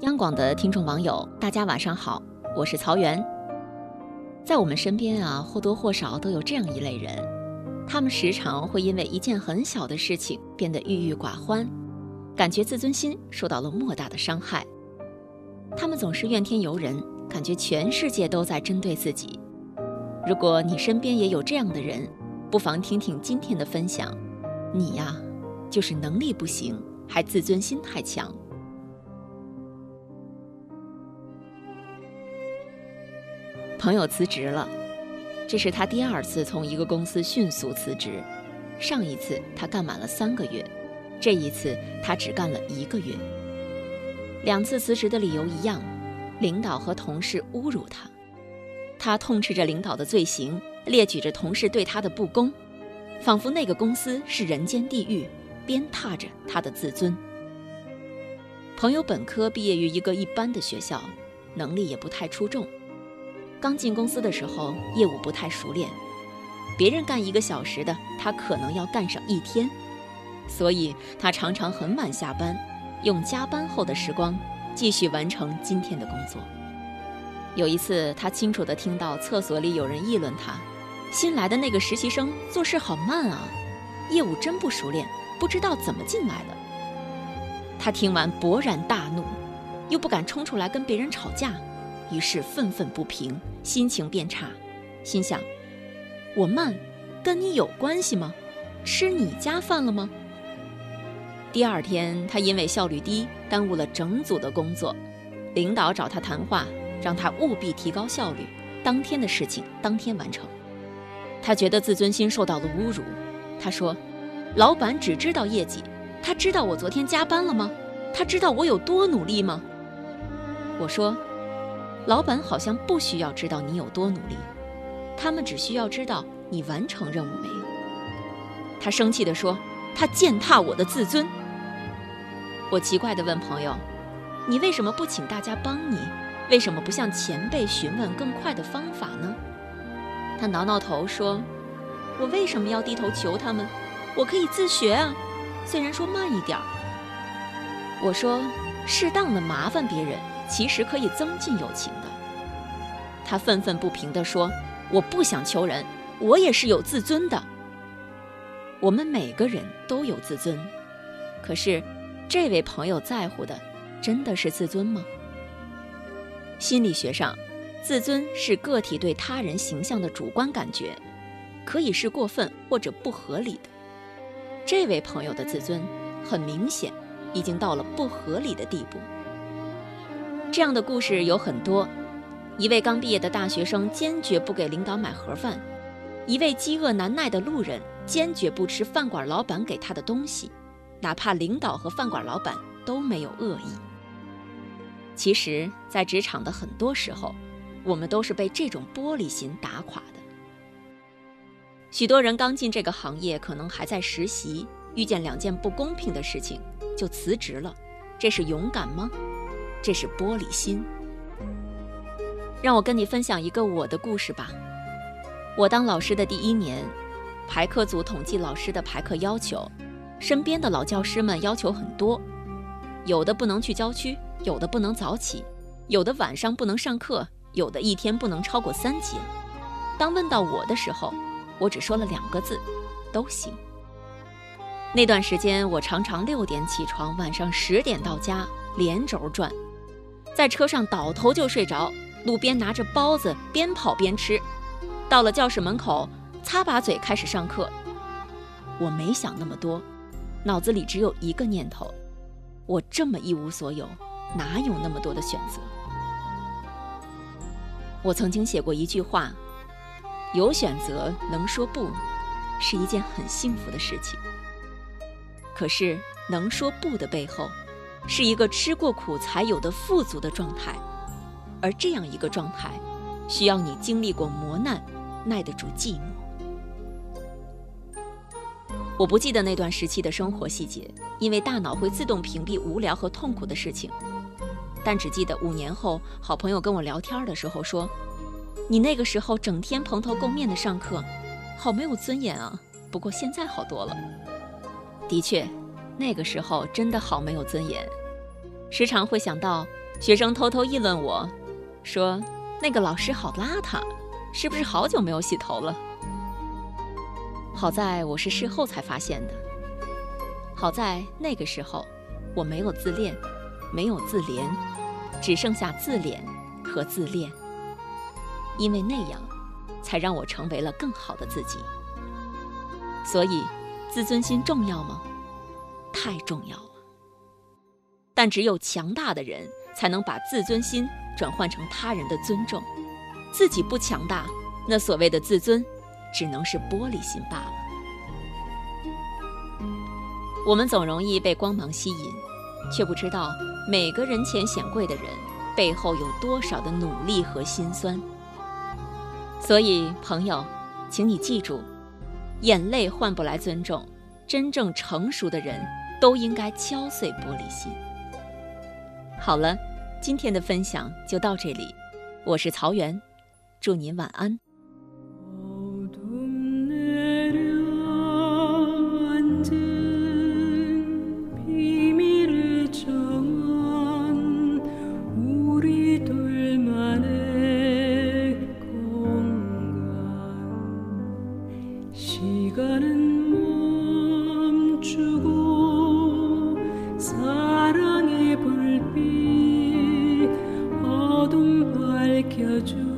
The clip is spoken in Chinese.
央广的听众网友，大家晚上好，我是曹媛。在我们身边啊，或多或少都有这样一类人，他们时常会因为一件很小的事情变得郁郁寡欢，感觉自尊心受到了莫大的伤害。他们总是怨天尤人，感觉全世界都在针对自己。如果你身边也有这样的人，不妨听听今天的分享。你呀，就是能力不行，还自尊心太强。朋友辞职了，这是他第二次从一个公司迅速辞职。上一次他干满了三个月，这一次他只干了一个月。两次辞职的理由一样，领导和同事侮辱他，他痛斥着领导的罪行，列举着同事对他的不公，仿佛那个公司是人间地狱，鞭挞着他的自尊。朋友本科毕业于一个一般的学校，能力也不太出众。刚进公司的时候，业务不太熟练，别人干一个小时的，他可能要干上一天，所以他常常很晚下班，用加班后的时光继续完成今天的工作。有一次，他清楚地听到厕所里有人议论他：“新来的那个实习生做事好慢啊，业务真不熟练，不知道怎么进来的。”他听完勃然大怒，又不敢冲出来跟别人吵架。于是愤愤不平，心情变差，心想：我慢，跟你有关系吗？吃你家饭了吗？第二天，他因为效率低，耽误了整组的工作。领导找他谈话，让他务必提高效率，当天的事情当天完成。他觉得自尊心受到了侮辱。他说：“老板只知道业绩，他知道我昨天加班了吗？他知道我有多努力吗？”我说。老板好像不需要知道你有多努力，他们只需要知道你完成任务没有。他生气地说：“他践踏我的自尊。”我奇怪地问朋友：“你为什么不请大家帮你？为什么不向前辈询问更快的方法呢？”他挠挠头说：“我为什么要低头求他们？我可以自学啊，虽然说慢一点。”我说：“适当的麻烦别人。”其实可以增进友情的。他愤愤不平地说：“我不想求人，我也是有自尊的。我们每个人都有自尊，可是，这位朋友在乎的，真的是自尊吗？心理学上，自尊是个体对他人形象的主观感觉，可以是过分或者不合理的。这位朋友的自尊，很明显，已经到了不合理的地步。”这样的故事有很多：一位刚毕业的大学生坚决不给领导买盒饭；一位饥饿难耐的路人坚决不吃饭馆老板给他的东西，哪怕领导和饭馆老板都没有恶意。其实，在职场的很多时候，我们都是被这种玻璃心打垮的。许多人刚进这个行业，可能还在实习，遇见两件不公平的事情就辞职了，这是勇敢吗？这是玻璃心。让我跟你分享一个我的故事吧。我当老师的第一年，排课组统计老师的排课要求，身边的老教师们要求很多，有的不能去郊区，有的不能早起，有的晚上不能上课，有的一天不能超过三节。当问到我的时候，我只说了两个字：都行。那段时间，我常常六点起床，晚上十点到家，连轴转。在车上倒头就睡着，路边拿着包子边跑边吃，到了教室门口擦把嘴开始上课。我没想那么多，脑子里只有一个念头：我这么一无所有，哪有那么多的选择？我曾经写过一句话：有选择能说不，是一件很幸福的事情。可是能说不的背后。是一个吃过苦才有的富足的状态，而这样一个状态，需要你经历过磨难，耐得住寂寞。我不记得那段时期的生活细节，因为大脑会自动屏蔽无聊和痛苦的事情，但只记得五年后，好朋友跟我聊天的时候说：“你那个时候整天蓬头垢面的上课，好没有尊严啊。”不过现在好多了。的确。那个时候真的好没有尊严，时常会想到学生偷偷议论我，说那个老师好邋遢，是不是好久没有洗头了？好在我是事后才发现的。好在那个时候，我没有自恋，没有自怜，只剩下自怜和自恋。因为那样，才让我成为了更好的自己。所以，自尊心重要吗？太重要了。但只有强大的人，才能把自尊心转换成他人的尊重。自己不强大，那所谓的自尊，只能是玻璃心罢了。我们总容易被光芒吸引，却不知道每个人前显贵的人背后有多少的努力和心酸。所以，朋友，请你记住，眼泪换不来尊重。真正成熟的人都应该敲碎玻璃心。好了，今天的分享就到这里，我是曹媛，祝您晚安。 달빛 어둠 밝혀주